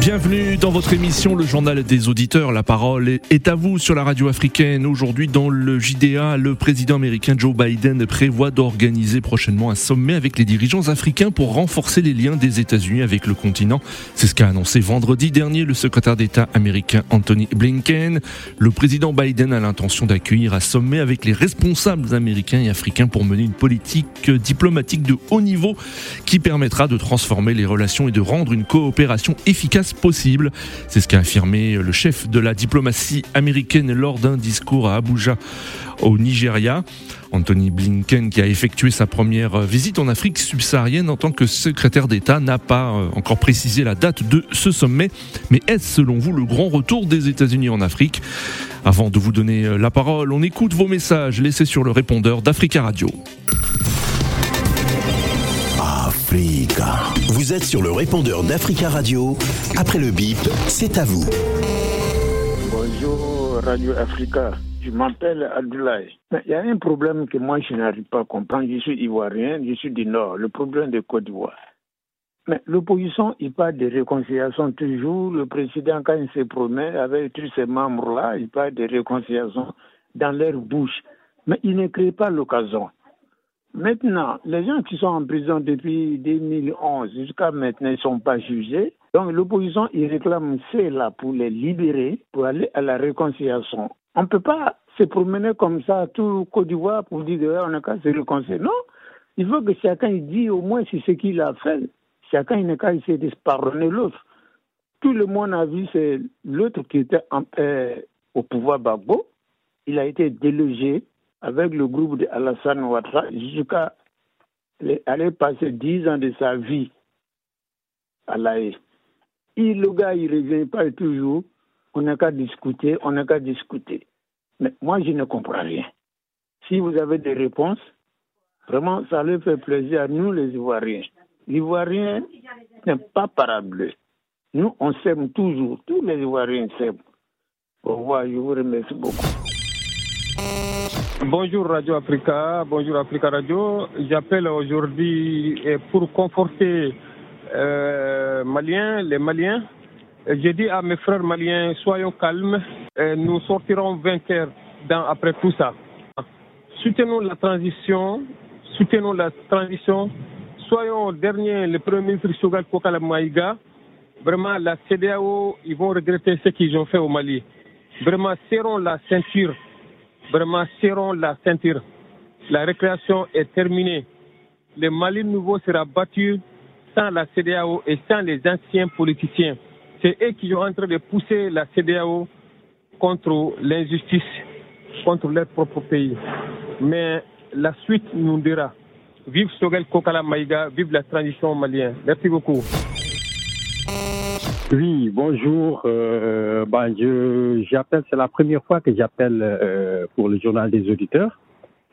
Bienvenue dans votre émission Le Journal des Auditeurs. La parole est à vous sur la radio africaine. Aujourd'hui, dans le JDA, le président américain Joe Biden prévoit d'organiser prochainement un sommet avec les dirigeants africains pour renforcer les liens des États-Unis avec le continent. C'est ce qu'a annoncé vendredi dernier le secrétaire d'État américain Anthony Blinken. Le président Biden a l'intention d'accueillir un sommet avec les responsables américains et africains pour mener une politique diplomatique de haut niveau qui permettra de transformer les relations et de rendre une coopération efficace possible. C'est ce qu'a affirmé le chef de la diplomatie américaine lors d'un discours à Abuja au Nigeria. Anthony Blinken, qui a effectué sa première visite en Afrique subsaharienne en tant que secrétaire d'État, n'a pas euh, encore précisé la date de ce sommet. Mais est-ce selon vous le grand retour des États-Unis en Afrique? Avant de vous donner euh, la parole, on écoute vos messages laissés sur le répondeur d'Africa Radio. Vous êtes sur le répondeur d'Africa Radio. Après le bip, c'est à vous. Bonjour Radio Africa. Je m'appelle Abdoulaye. Il y a un problème que moi je n'arrive pas à comprendre. Je suis ivoirien, je suis du Nord, le problème de Côte d'Ivoire. Mais l'opposition, il parle de réconciliation toujours. Le président, quand il se promet avec tous ces membres-là, il parle de réconciliation dans leur bouche. Mais il ne crée pas l'occasion. Maintenant, les gens qui sont en prison depuis 2011 jusqu'à maintenant, ne sont pas jugés. Donc l'opposition, ils réclament cela pour les libérer, pour aller à la réconciliation. On ne peut pas se promener comme ça tout Côte d'Ivoire pour dire on n'a qu'à se réconcilier. Non, il faut que chacun dise au moins c'est ce qu'il a fait. Chacun n'a qu'à essayer de pardonner l'autre. Tout le monde a vu c'est l'autre qui était euh, au pouvoir Bagbo. Il a été délogé avec le groupe de Alassane Ouattara jusqu'à aller passer dix ans de sa vie à l'AE. Le gars, il ne revient pas toujours. On n'a qu'à discuter, on n'a qu'à discuter. Mais moi, je ne comprends rien. Si vous avez des réponses, vraiment, ça leur fait plaisir à nous, les Ivoiriens. L'Ivoirien n'est pas parable. Nous, on s'aime toujours. Tous les Ivoiriens s'aiment. Au revoir, je vous remercie beaucoup. Bonjour Radio Africa, bonjour Africa Radio. J'appelle aujourd'hui pour conforter euh, Maliens, les Maliens. Je dis à mes frères maliens, soyons calmes, nous sortirons vainqueurs dans, après tout ça. Soutenons la transition, soutenons la transition. Soyons dernier, le Premier ministre Shogal Kokala Maïga. Vraiment, la CDAO, ils vont regretter ce qu'ils ont fait au Mali. Vraiment, serrons la ceinture vraiment serrons la ceinture. La récréation est terminée. Le Mali nouveau sera battu sans la CDAO et sans les anciens politiciens. C'est eux qui sont en train de pousser la CDAO contre l'injustice, contre leur propre pays. Mais la suite nous dira. Vive Sogel Kokala Maïga, vive la transition malienne. Merci beaucoup. Oui, bonjour. Euh, ben, je, j'appelle, c'est la première fois que j'appelle euh, pour le journal des auditeurs.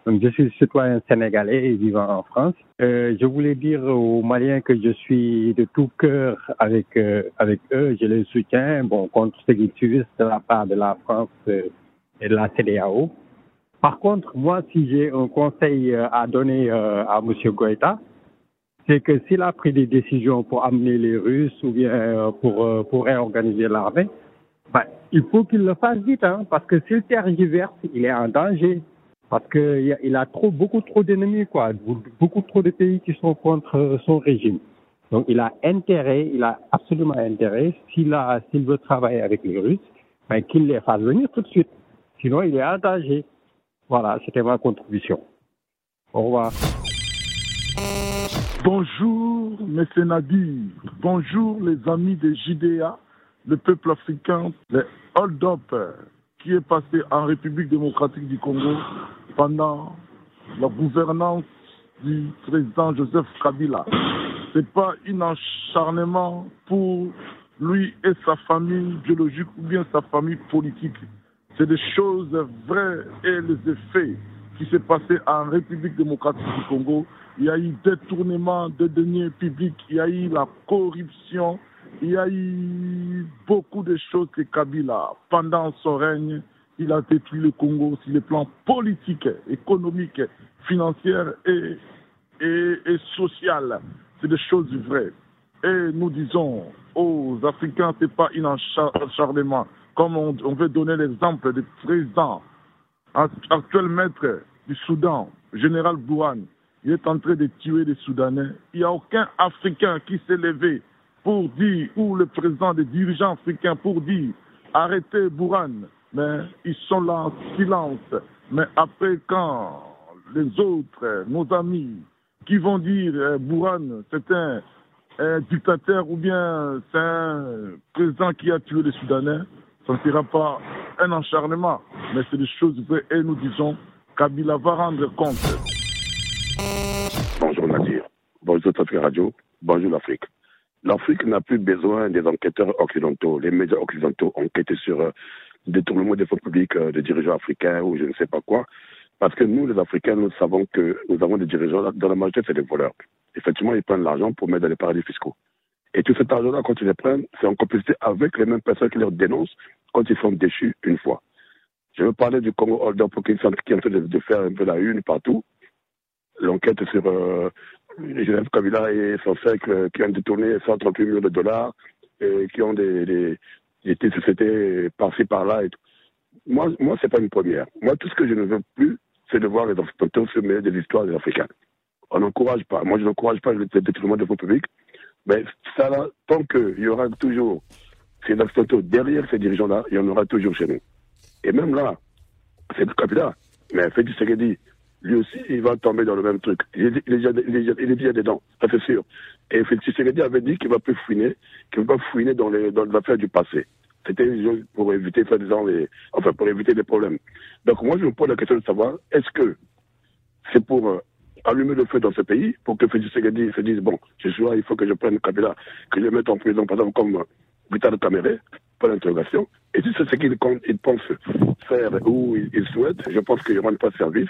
Donc, je suis citoyen sénégalais vivant en France. Euh, je voulais dire aux Maliens que je suis de tout cœur avec euh, avec eux. Je les soutiens, bon, contre ce qu'ils subissent de la part de la France euh, et de la CDAO. Par contre, moi, si j'ai un conseil à donner à Monsieur Goïta, c'est que s'il a pris des décisions pour amener les Russes ou bien euh, pour, euh, pour réorganiser l'armée, ben, il faut qu'il le fasse vite, hein, parce que s'il tergiverse, il est en danger. Parce qu'il il a trop, beaucoup trop d'ennemis, quoi, beaucoup trop de pays qui sont contre son régime. Donc il a intérêt, il a absolument intérêt, s'il a, s'il veut travailler avec les Russes, ben, qu'il les fasse venir tout de suite. Sinon, il est en danger. Voilà, c'était ma contribution. Au revoir. Bonjour, M. Nadir. Bonjour, les amis de JDA, le peuple africain, les hold-up qui est passé en République démocratique du Congo pendant la gouvernance du président Joseph Kabila. Ce n'est pas un acharnement pour lui et sa famille biologique ou bien sa famille politique. C'est des choses vraies et les effets qui s'est passé en République démocratique du Congo. Il y a eu détournement de deniers publics, il y a eu la corruption, il y a eu beaucoup de choses que Kabila, pendant son règne, il a détruit le Congo sur les plans politiques, économiques, financiers et, et, et social. C'est des choses vraies. Et nous disons aux Africains, ce n'est pas un acharnement. Comme on, veut donner l'exemple du président, actuel maître du Soudan, général Bouhan, il est en train de tuer les Soudanais. Il n'y a aucun Africain qui s'est levé pour dire, ou le président des dirigeants africains pour dire, arrêtez Bouhan. Mais ils sont là en silence. Mais après, quand les autres, nos amis, qui vont dire euh, Bouhan, c'est un, un, dictateur ou bien c'est un président qui a tué les Soudanais, ça ne sera pas un encharnement, mais c'est des choses vraies et nous disons Kabila va rendre compte. Bonjour Nadir, bonjour Tafri Radio, bonjour l'Afrique. L'Afrique n'a plus besoin des enquêteurs occidentaux. Les médias occidentaux enquêtent sur euh, détournement des fonds publics euh, des dirigeants africains ou je ne sais pas quoi. Parce que nous, les Africains, nous savons que nous avons des dirigeants, dans la majorité, c'est des voleurs. Effectivement, ils prennent l'argent pour mettre dans les paradis fiscaux. Et tout cet argent-là, quand ils le prennent, c'est en complicité avec les mêmes personnes qui leur dénoncent quand ils sont déchus une fois. Je veux parler du Congo Holder pour qui est en train de, faire un peu la une partout. L'enquête sur euh, Genève Kabila et son cercle qui ont détourné 138 millions de dollars et qui ont des, des, des par-ci par-là. Moi, moi c'est pas une première. Moi, tout ce que je ne veux plus, c'est de voir les Occidentaux se mêler des histoires des. On n'encourage pas. Moi, je n'encourage pas le détournement des fonds publics. Mais ça, là, tant qu'il y aura toujours ces Occidentaux derrière ces dirigeants-là, il y en aura toujours chez nous. Et même là, c'est le Kabila. Mais Félix Tshisekedi, lui aussi, il va tomber dans le même truc. Il est, il est, déjà, il est, déjà dedans, ça c'est sûr. Et Félix Tshisekedi avait dit qu'il ne va plus fouiner, qu'il va pas fouiner dans les, dans les affaires du passé. C'était pour éviter, les, enfin, pour éviter des problèmes. Donc moi, je me pose la question de savoir, est-ce que c'est pour euh, allumer le feu dans ce pays, pour que Félix Tshisekedi se dise, bon, ce soir, il faut que je prenne Kabila, que je le mette en prison, par exemple, comme Vital Caméré, pour l'interrogation. Et si c'est ce qu'il pense faire ou il, souhaite, je pense qu'il ne rend pas service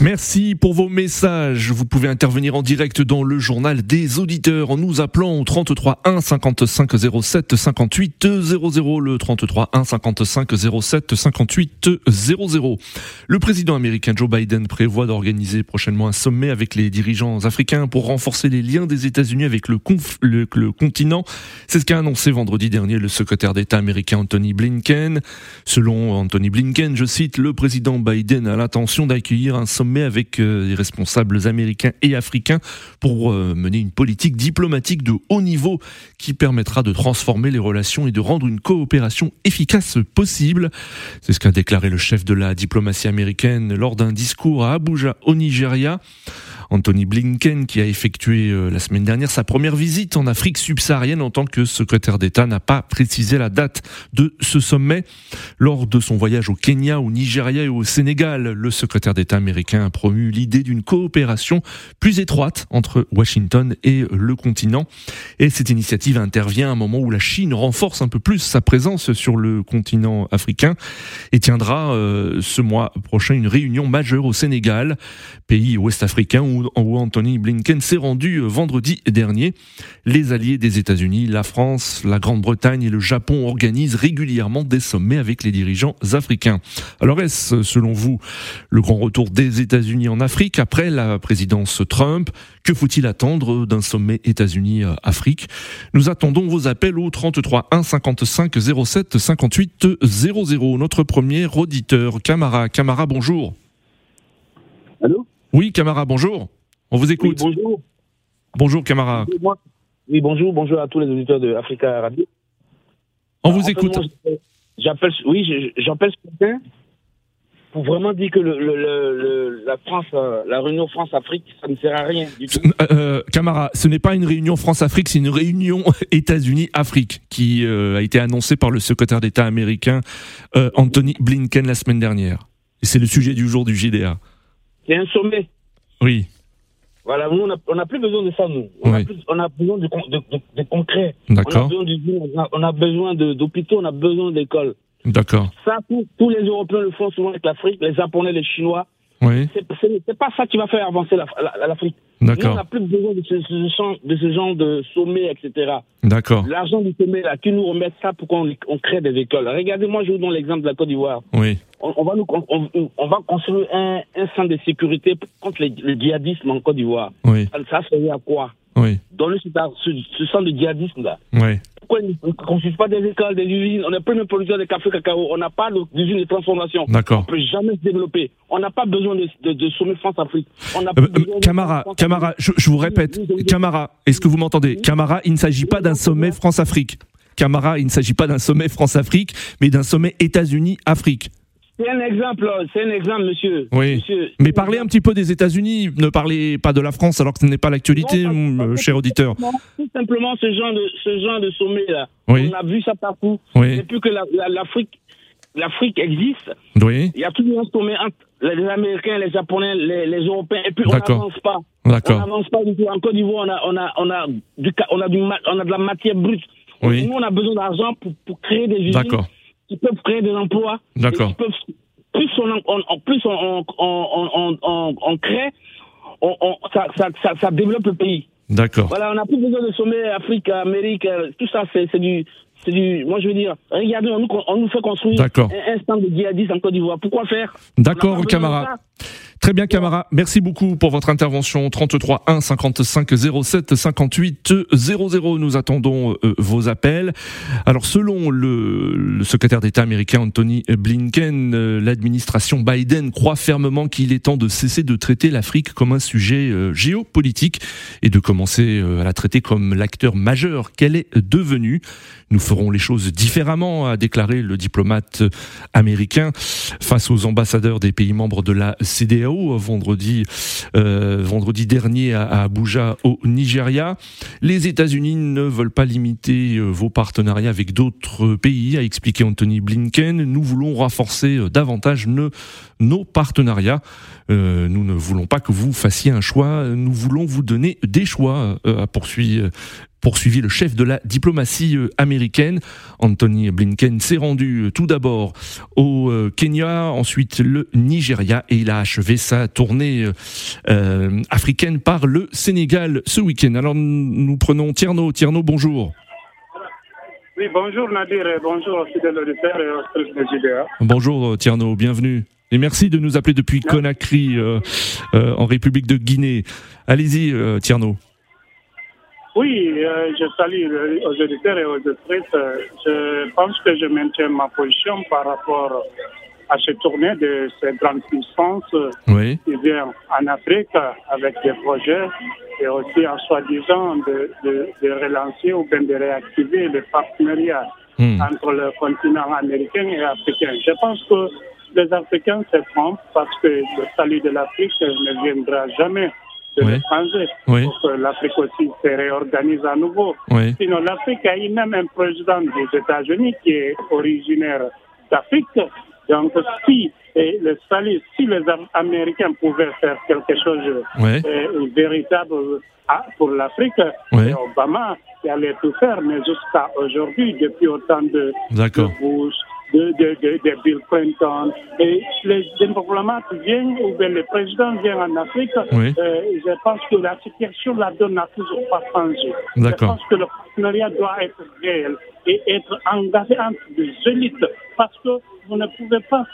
Merci pour vos messages. Vous pouvez intervenir en direct dans le journal des auditeurs en nous appelant au 33 1 55 07 58 00 le 33 1 55 07 58 00. Le président américain Joe Biden prévoit d'organiser prochainement un sommet avec les dirigeants africains pour renforcer les liens des États-Unis avec le, le, continent. C'est ce qu'a annoncé vendredi dernier le secrétaire d'État américain Anthony Blinken. Selon Anthony Blinken, je cite, le président Biden a l'intention d'accueillir un sommet avec euh, les responsables américains et africains pour euh, mener une politique diplomatique de haut niveau qui permettra de transformer les relations et de rendre une coopération efficace possible. C'est ce qu'a déclaré le chef de la diplomatie américaine lors d'un discours à Abuja au Nigeria. Anthony Blinken, qui a effectué euh, la semaine dernière sa première visite en Afrique subsaharienne en tant que secrétaire d'État, n'a pas précisé la date de ce sommet. Lors de son voyage au Kenya, au Nigeria et au Sénégal, le secrétaire d'État américain a promu l'idée d'une coopération plus étroite entre Washington et le continent. Et cette initiative intervient à un moment où la Chine renforce un peu plus sa présence sur le continent africain et tiendra euh, ce mois prochain une réunion majeure au Sénégal, pays ouest-africain où où Anthony Blinken s'est rendu euh, vendredi dernier. Les alliés des États-Unis, la France, la Grande-Bretagne et le Japon organisent régulièrement des sommets avec les dirigeants africains. Alors est-ce, selon vous, le grand retour des États-Unis en Afrique après la présidence Trump? Que faut-il attendre d'un sommet États-Unis-Afrique Nous attendons vos appels au 33 1 55 07 58 00. Notre premier auditeur, Camara. Camara, bonjour. Allô? Oui, Camara, bonjour. On vous écoute. Oui, bonjour. Bonjour, Camara. Oui, bonjour, bonjour à tous les auditeurs de Africa Radio. On vous écoute. J'appelle, oui, j'appelle ce matin pour vraiment dire que le, le, la France, euh, la réunion France-Afrique, ça ne sert à rien du tout. Euh, euh, Camara, ce n'est pas une réunion France-Afrique, c'est une réunion États-Unis-Afrique qui a été annoncée par le secrétaire d'État américain Anthony Blinken la semaine dernière. Et c'est le sujet du jour du JDA. C'est un sommet. Oui. Voilà, nous, on n'a plus besoin de ça, nous. On, a, besoin de, de, concret. D'accord. On a besoin d'hôpitaux, on a besoin d'écoles. D'accord. Ça, tous, les Européens le font souvent avec l'Afrique, les Japonais, les Chinois. Oui. C'est pas ça qui va faire avancer l'Afrique. D'accord. On n'a plus besoin de ce, ce genre- de ce genre de sommet, etc. D'accord. L'argent du sommet, là, qui nous remettent ça pour qu'on on crée des écoles. Regardez-moi, je vous donne l'exemple de la Côte d'Ivoire. Oui. On, on va nous, on, on va construire un, un centre de sécurité contre les- le djihadisme en Côte d'Ivoire. Oui. Ça, ça serait à quoi? Oui. Donner ce, ce, ce centre de djihadisme-là. Oui. Pourquoi ils ne construisent pas des écoles, des usines? On n'est pas une producteur de café cacao. On n'a pas d'usine de transformation. D'accord. On peut jamais se développer. On n'a pas besoin de, de, de sommet France-Afrique. On Euh, Camara, Camara, je, je vous répète, Camara, est-ce que vous m'entendez? Camara, il ne s'agit pas d'un sommet France-Afrique. Camara, il ne s'agit pas d'un sommet France-Afrique, mais d'un sommet États-Unis-Afrique. C'est un exemple, c'est un exemple, monsieur. Oui. Monsieur, Mais parlez un petit peu des États-Unis, ne parlez pas de la France alors que ce n'est pas l'actualité, euh, cher auditeur. Tout simplement ce genre de ce genre de sommet là. Oui. On a vu ça partout. Oui. Depuis que la- la- l'Afrique l'Afrique existe, Oui, il y a toujours un sommet entre les Américains, les Japonais, les, les Européens, et puis on n'avance pas. On d'accord. n'avance pas du tout. En Côte d'Ivoire, on a, on a, on a du, on a du, on a de la matière brute. Oui. Nous, on a besoin d'argent pour, pour créer des usines D'accord. Qui peuvent créer des emplois. D'accord. plus on, plus on, on, crée, ça, ça, ça, ça développe le pays. D'accord. Voilà, on n'a plus besoin de sommet Afrique, Amérique, euh, tout ça, c'est du, c'est du. Moi, je veux dire, regardez, on nous, on nous fait construire un, un stand de djihadistes en Côte d'Ivoire. Pourquoi faire? D'accord, besoin de Camara. ça. Très bien, Camara. Merci beaucoup pour votre intervention. 33 1 55 07 58 00. Nous attendons euh, vos appels. Alors, selon le, secrétaire d'État américain Anthony Blinken, euh, l'administration Biden croit fermement qu'il est temps de cesser de traiter l'Afrique comme un sujet euh, géopolitique et de commencer à la traiter comme l'acteur majeur qu'elle est devenue. Nous ferons les choses différemment, a déclaré le diplomate américain face aux ambassadeurs des pays membres de la CDAO vendredi, euh, vendredi dernier à, Abuja au Nigeria. Les États-Unis ne veulent pas limiter euh, vos partenariats avec d'autres pays, a expliqué Anthony Blinken. Nous voulons renforcer euh, davantage nos partenariats. Nous ne voulons pas que vous fassiez un choix, nous voulons vous donner des choix, a poursuivi, poursuivi le chef de la diplomatie euh, américaine. Anthony Blinken s'est rendu euh, tout d'abord au euh, Kenya, ensuite le Nigeria et il a achevé sa tournée euh, africaine par le Sénégal ce week-end. Alors nous prenons Tierno. Tierno, bonjour. Oui, bonjour Nadir et bonjour fidèles auditeurs et de JDA. Bonjour Tierno, bienvenue. Et merci de nous appeler depuis Conakry, euh, euh, en République de Guinée. Allez-y, Tierno. Oui, euh, je salue le- aux auditeurs et aux auditrices. Euh, Je pense que je maintiens ma position par rapport à cette tournée de ces grandes puissances euh, Oui, qui viennent en Afrique avec des projets et aussi en soi-disant de, de, de relancer ou bien de réactiver les partenariats Hmm. entre le continent américain et africain. Je pense que les Africains se trompent parce que le salut de l'Afrique ne viendra jamais de Oui. l'étranger. Oui. Pour que l'Afrique aussi se réorganise à nouveau. oui, Sinon, l'Afrique a eu même un président des États-Unis qui est originaire d'Afrique. Donc, si et le salut, si les Am- Américains pouvaient faire quelque chose euh, véritable ah, pour l'Afrique, Obama allait tout faire, mais jusqu'à aujourd'hui, depuis autant de, de. Bush, de, de, de, de Bill Clinton, et les diplomates viennent, ou bien les présidents viennent en Afrique, Oui. euh, je pense que la situation, la donne n'a toujours pas changé. Je pense que le partenariat doit être réel et être engagé entre des élites, parce que vous ne pouvez pas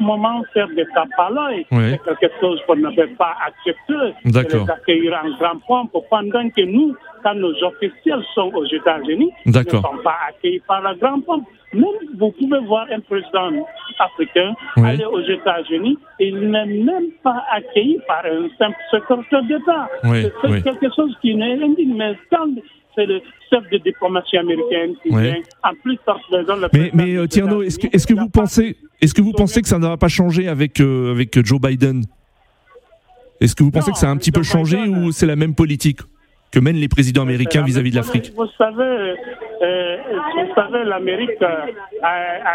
moment faire des tapes à l'œil. Oui. C'est quelque chose qu'on ne peut pas accepter. D'accord. De les accueillir en grand pompe pendant que nous, quand nos officiels sont aux États-Unis, ne sont pas accueillis par la grande pompe. Même vous pouvez voir un président africain Oui. aller aux États-Unis, il n'est même pas accueilli par un simple secrétaire d'État. Oui, C'est quelque chose qui n'est indigne, mais quand c'est le chef de diplomatie américaine qui vient, en plus exemple, le Mais, mais euh, Tierno, est-ce que, est-ce que vous pensez, est-ce que vous pensez que ça va pas changer avec euh, avec Joe Biden? Est-ce que vous pensez Non, que ça a un petit peu changé Biden- ou c'est la même politique que mènent les présidents américains vis-à-vis de l'Afrique? Vous savez, euh, vous savez, l'Amérique euh, a,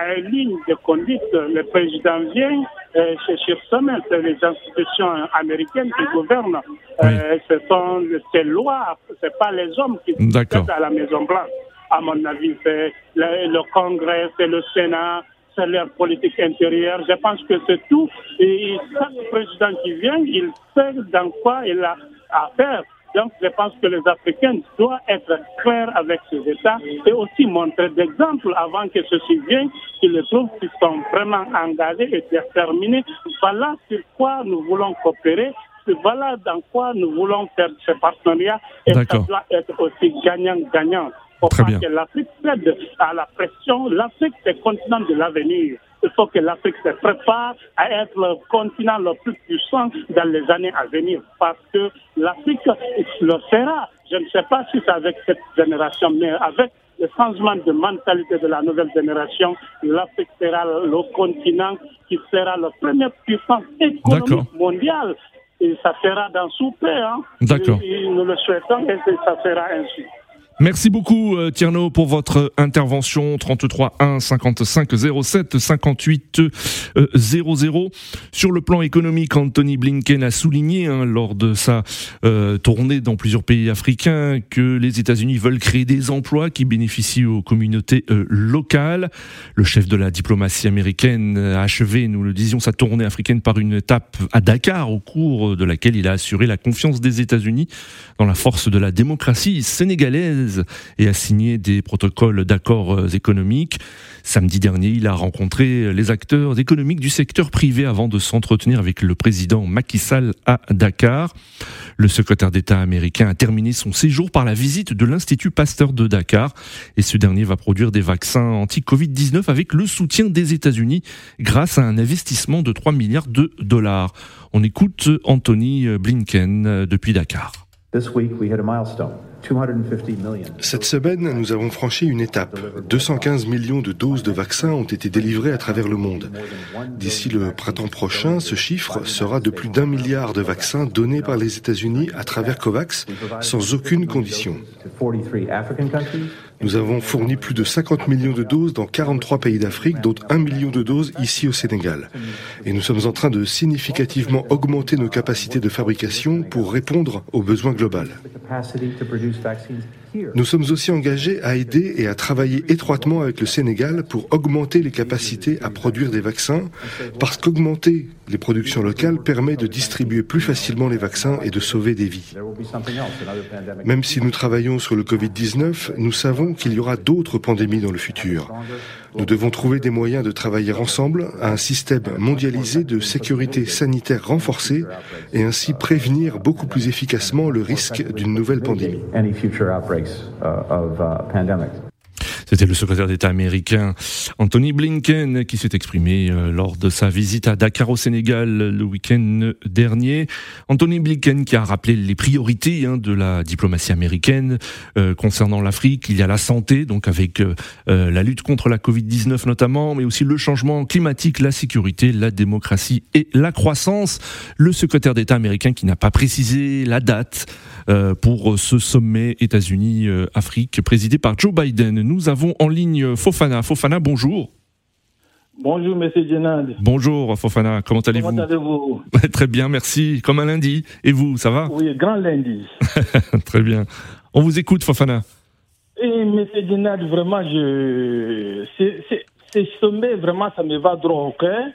a une ligne de conduite. Le président vient, euh, c'est sur semaine, c'est les institutions américaines qui gouvernent. Euh, ce sont ces lois, c'est pas les hommes qui décident à la Maison Blanche. À mon avis, c'est le, le Congrès, c'est le Sénat, c'est leur politique intérieure. Je pense que c'est tout. Et chaque président qui vient, il sait dans quoi il a à faire. Donc, je pense que les Africains doivent être clairs avec ces États et aussi montrer d'exemple avant que ceci vienne, qu'ils trouvent qu'ils sont vraiment engagés et déterminés. Voilà sur quoi nous voulons coopérer. Voilà dans quoi nous voulons faire ce partenariat et ça doit être aussi gagnant-gagnant. Pour que l'Afrique cède à la pression. L'Afrique, c'est le continent de l'avenir. Il faut que l'Afrique se prépare à être le continent le plus puissant dans les années à venir parce que l'Afrique le sera. Je ne sais pas si c'est avec cette génération, mais avec le changement de mentalité de la nouvelle génération, l'Afrique sera le continent qui sera la première puissance économique mondiale. Et ça sera dans sous Hein. D'accord. Nous le souhaitons et ça sera ainsi. Merci beaucoup euh, Tierno pour votre intervention 33 1 55 07 58 00. Sur le plan économique, Anthony Blinken a souligné hein, lors de sa euh, tournée dans plusieurs pays africains que les États-Unis veulent créer des emplois qui bénéficient aux communautés euh, locales. Le chef de la diplomatie américaine a achevé, nous le disions, sa tournée africaine par une étape à Dakar au cours de laquelle il a assuré la confiance des États-Unis dans la force de la démocratie sénégalaise et a signé des protocoles d'accords euh, économiques. Samedi dernier, il a rencontré les acteurs économiques du secteur privé avant de s'entretenir avec le président Macky Sall à Dakar. Le secrétaire d'État américain a terminé son séjour par la visite de l'Institut Pasteur de Dakar et ce dernier va produire des vaccins anti-Covid-19 avec le soutien des États-Unis grâce à un investissement de 3 milliards de dollars. On écoute Anthony Blinken depuis Dakar. Cette semaine, nous avons franchi une étape. 215 millions de doses de vaccins ont été délivrées à travers le monde. D'ici le printemps prochain, ce chiffre sera de plus d'un milliard de vaccins donnés par les États-Unis à travers COVAX sans aucune condition. Nous avons fourni plus de 50 millions de doses dans 43 pays d'Afrique, dont 1 million de doses ici au Sénégal. Et nous sommes en train de significativement augmenter nos capacités de fabrication pour répondre aux besoins globaux. Nous sommes aussi engagés à aider et à travailler étroitement avec le Sénégal pour augmenter les capacités à produire des vaccins, parce qu'augmenter les productions locales permet de distribuer plus facilement les vaccins et de sauver des vies. Même si nous travaillons sur le Covid-19, nous savons qu'il y aura d'autres pandémies dans le futur. Nous devons trouver des moyens de travailler ensemble à un système mondialisé de sécurité sanitaire renforcé et ainsi prévenir beaucoup plus efficacement le risque d'une nouvelle pandémie. C'était le secrétaire d'État américain Anthony Blinken qui s'est exprimé euh, lors de sa visite à Dakar au Sénégal le week-end dernier. Anthony Blinken qui a rappelé les priorités hein, de la diplomatie américaine euh, concernant l'Afrique. Il y a la santé, donc avec euh, la lutte contre la Covid-19 notamment, mais aussi le changement climatique, la sécurité, la démocratie et la croissance. Le secrétaire d'État américain qui n'a pas précisé la date pour ce sommet États-Unis-Afrique présidé par Joe Biden. Nous avons en ligne Fofana. Fofana, bonjour. Bonjour, monsieur Djenad. Bonjour, Fofana. Comment allez-vous Comment allez-vous Très bien, merci. Comme un lundi. Et vous, ça va Oui, grand lundi. Très bien. On vous écoute, Fofana. Et monsieur Djenad, vraiment, je... ce sommet, vraiment, ça me va droit au cœur.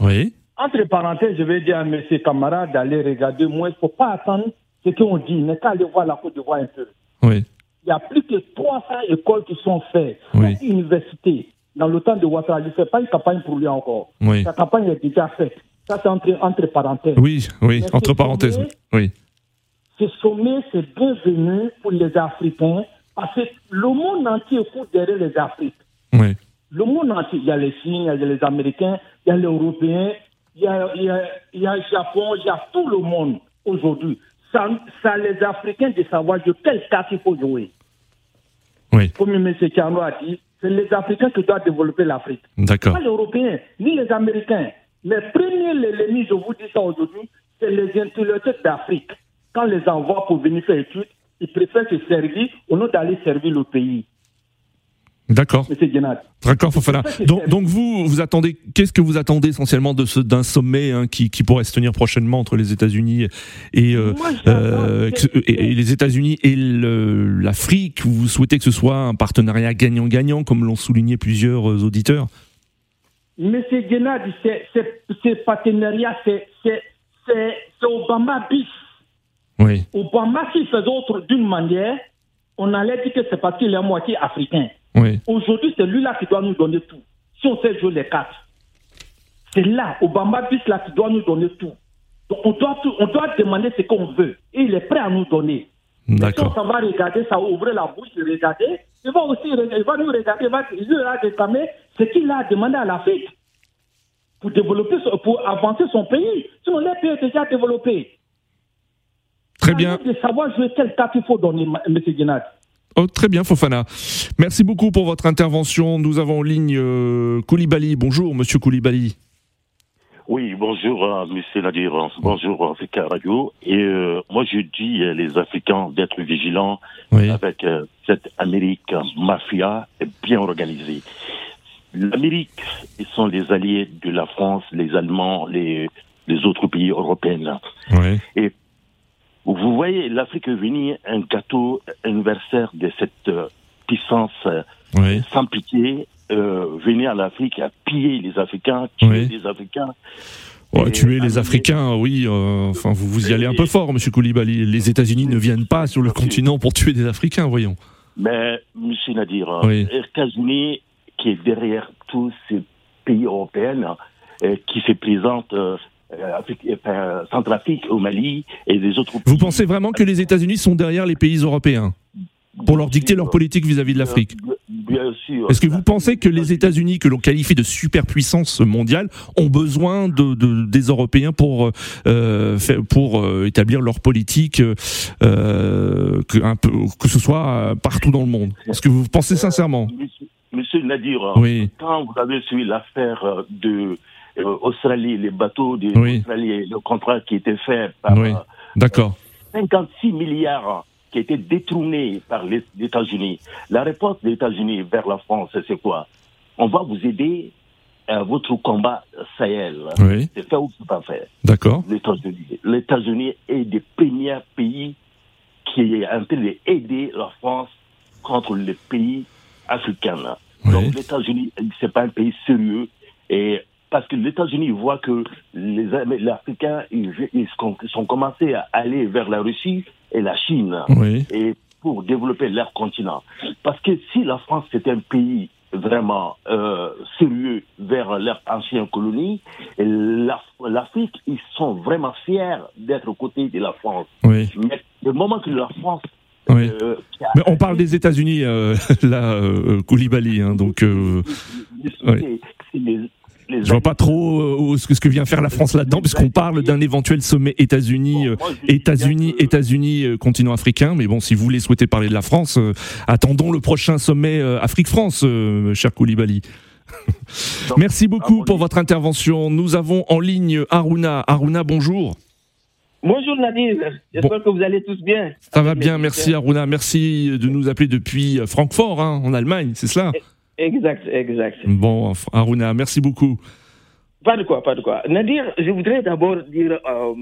Oui. Entre parenthèses, je vais dire à mes camarades d'aller regarder. Moi, il ne faut pas attendre ce qu'on dit, mais qu'à aller voir la Côte d'Ivoire un peu. Il y a plus que 300 écoles qui sont faites, oui. universités. Dans le temps de Ouattara, je ne fais pas une campagne pour lui encore. Oui. La campagne est déjà faite. Ça, c'est entre, entre, parenthèses. Oui, oui, entre parenthèses. oui. Ce sommet, c'est bienvenu pour les Africains parce que le monde entier court derrière les. Oui. Le monde entier, il y a les Chinois, il y a les Américains, il y a les Européens, il y a, il y a, il y a le Japon, il y a tout le monde aujourd'hui. Ça, ça les Africains de savoir de quel cas il faut jouer. Oui. Comme M. Tiano a dit, c'est les Africains qui doivent développer l'Afrique. D'accord. Pas les Européens, ni les Américains. Les premiers ennemis, je vous dis ça aujourd'hui, c'est les intellectuels d'Afrique. Quand les envoie pour venir faire études, ils préfèrent se servir au lieu d'aller servir le pays. D'accord. D'accord, Fofana. Donc, donc, vous, vous attendez, qu'est-ce que vous attendez essentiellement de ce, d'un sommet hein, qui, qui, pourrait se tenir prochainement entre les États-Unis et, euh, euh, et, et, les États-Unis et l'Afrique Vous souhaitez que ce soit un partenariat gagnant-gagnant, comme l'ont souligné plusieurs euh, auditeurs? Monsieur c'est, c'est partenariat, c'est, c'est, c'est, Obama bis. Oui. Obama, s'il faisait autre d'une manière, on allait dire que c'est parce qu'il est moitié africain. Oui. Aujourd'hui, c'est lui-là qui doit nous donner tout. Si on sait jouer les cartes. C'est là, Obama bis là qui doit nous donner tout. Donc on doit, tout- on doit demander ce qu'on veut. Et il est prêt à nous donner. Mais si on D'accord. va regarder, ça va ouvrir la bouche et regarder, il va aussi il va nous regarder, il va, il va réclamer ce qu'il a demandé à l'Afrique pour développer, pour avancer son pays. Sinon, les pays est déjà développé. Très bien. De savoir jouer quelle carte il faut donner, M. Guinad. Oh, très bien, Fofana. Merci beaucoup pour votre intervention. Nous avons en ligne euh, Koulibaly. Bonjour, monsieur Koulibaly. Oui, bonjour, euh, monsieur Nadir. Bonjour, Africa Radio. Et euh, moi, je dis euh, les Africains d'être vigilants Oui. avec cette Amérique mafia bien organisée. L'Amérique, ils sont les alliés de la France, les Allemands, les, les autres pays européens. Oui. Et vous voyez, l'Afrique est venue un gâteau anniversaire de cette euh, puissance euh, Oui. sans pitié, euh, venir à l'Afrique à piller les Africains, tuer Oui. les Africains. Ouais, tuer les Africains, oui. euh, enfin, vous, vous y allez un peu fort, monsieur Koulibaly. Les États-Unis ne viennent pas sur le continent pour tuer des Africains, voyons. Mais, monsieur Nadir, Oui. les États-Unis, qui est derrière tous ces pays européens, qui se présentent Afrique, euh, enfin, Centrafrique, au Mali et les autres Vous pensez vraiment que les États-Unis sont derrière les pays européens pour leur dicter leur politique vis-à-vis de l'Afrique Bien sûr. Est-ce que vous pensez que les États-Unis, que l'on qualifie de superpuissance mondiale, ont besoin de, de- des Européens pour, euh, pour euh, établir leur politique, euh, que, un peu, que ce soit euh, partout dans le monde? Est-ce que vous pensez sincèrement? Monsieur, monsieur Nadir, euh, Oui. quand vous avez suivi l'affaire euh, de euh, Australie, les bateaux Oui. d'Australie, le contrat qui était fait par Oui, euh, d'accord. 56 milliards qui étaient détournés par les les États-Unis. La réponse des États-Unis vers la France, c'est quoi? On va vous aider à votre combat Sahel. Oui. C'est fait ou c'est pas fait? D'accord. Les États-Unis. Les États-Unis est des premiers pays qui est en train d'aider la France contre les pays africains. Donc les États-Unis, c'est pas un pays sérieux et parce que les États-Unis voient que les, les Africains ils, ils sont, commencés à aller vers la Russie et la Chine Oui. et pour développer leur continent. Parce que si la France c'était un pays vraiment euh, sérieux vers colonies, et la- l'Afrique, ils sont vraiment fiers d'être aux côtés de la France. Oui. Mais le moment que la France... Oui. euh, Mais on parle des États-Unis, euh, là, euh, Koulibaly, hein, donc euh, oui. c'est les- les je vois pas trop euh, ce que ce que vient faire la France là-dedans, puisqu'on parle d'un éventuel sommet États-Unis, euh, États-Unis, États-Unis, euh, continent africain. Mais bon, si vous voulez souhaiter parler de la France, euh, attendons le prochain sommet euh, Afrique-France, euh, cher Koulibaly. Merci beaucoup pour votre intervention. Nous avons en ligne Aruna. Aruna, bonjour. Bonjour Nadir, j'espère que vous allez tous bien. Ça va bien, merci Aruna. Merci de nous appeler depuis euh, Francfort, hein, en Allemagne, c'est cela? Exact, exact. Bon, Aruna, merci beaucoup. Pas de quoi, pas de quoi. Nadir, je voudrais d'abord dire, euh,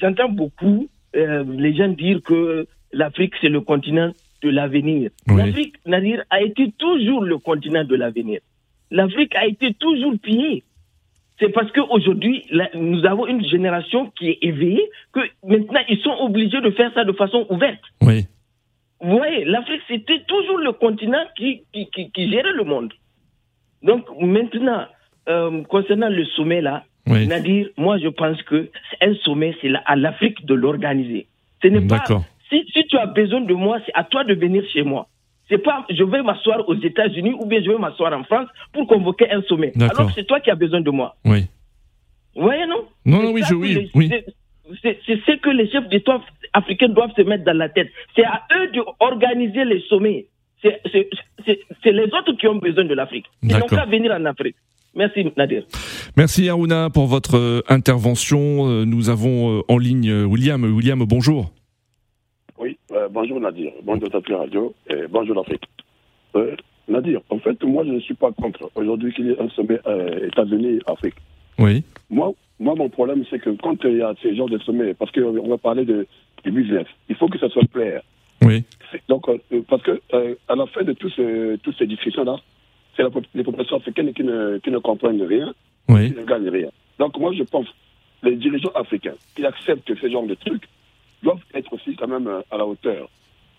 j'entends beaucoup euh, les gens dire que l'Afrique c'est le continent de l'avenir. Oui. L'Afrique, Nadir, a été toujours le continent de l'avenir. L'Afrique a été toujours pillée. C'est parce qu'aujourd'hui, nous avons une génération qui est éveillée que maintenant ils sont obligés de faire ça de façon ouverte. Oui. Vous voyez, l'Afrique, c'était toujours le continent qui, qui, qui, qui gérait le monde. Donc maintenant, euh, concernant le sommet là, Oui. Nadir, moi je pense que un sommet, c'est à l'Afrique de l'organiser. Ce n'est pas. D'accord. Si, si tu as besoin de moi, c'est à toi de venir chez moi. C'est pas je vais m'asseoir aux États-Unis ou bien je vais m'asseoir en France pour convoquer un sommet. Alors c'est toi qui as besoin de moi. Oui. Vous voyez, non? Non, non, oui, je- oui, oui. C'est- ce que les chefs d'État africains doivent se mettre dans la tête. C'est à eux d'organiser les sommets. C'est les autres qui ont besoin de l'Afrique. Ils n'ont qu'à venir en Afrique. Merci, Nadir. Merci Aruna pour votre euh, intervention. Euh, Nous avons euh, en ligne William. William, bonjour. Oui, euh, bonjour Nadir, bonjour Tapis Radio et bonjour l'Afrique. Euh, Nadir, en fait, moi je ne suis pas contre aujourd'hui qu'il y ait un sommet euh, États-Unis-Afrique. Oui. Moi, moi, mon problème, c'est que quand il y a ces genres de sommets, parce qu'on va parler de, du business, il faut que ça soit clair. Oui. Donc, euh, parce que euh, à la fin de tous ces, toutes ces discussions-là, c'est les populations africaines qui ne, qui ne comprennent rien, Oui. qui ne gagnent rien. Donc, moi, je pense les dirigeants africains qui acceptent ce genre de trucs, doivent être aussi quand même à la hauteur.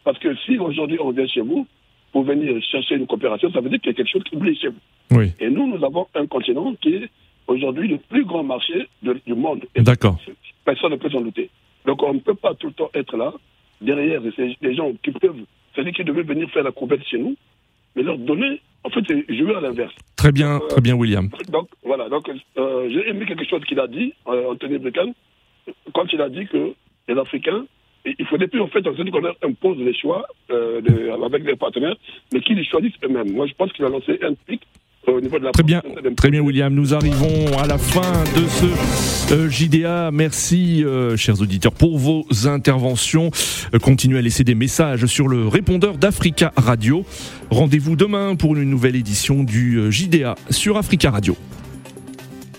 Parce que si aujourd'hui on vient chez vous pour venir chercher une coopération, ça veut dire qu'il y a quelque chose qui oublie chez vous. Oui. Et nous, nous avons un continent qui est aujourd'hui le plus grand marché de- du monde. D'accord. Personne ne peut s'en douter. Donc on ne peut pas tout le temps être là, derrière des gens qui peuvent, c'est-à-dire qui devaient venir faire la couverte chez nous, mais leur donner, en fait, c'est jouer à l'inverse. Très bien, très bien, William. Donc voilà, donc euh, j'ai aimé quelque chose qu'il a dit, euh, Anthony Blinken, quand il a dit que les Africains, il il faudrait plus en fait qu'on leur impose les choix euh, de- avec les partenaires, mais qu'ils les choisissent eux-mêmes. Moi, je pense qu'il a lancé un pic au niveau de la Très bien, très bien, William. Nous arrivons à la fin de ce euh, JDA. Merci, euh, chers auditeurs, pour vos interventions. Euh, continuez à laisser des messages sur le répondeur d'Africa Radio. Rendez-vous demain pour une nouvelle édition du euh, JDA sur Africa Radio.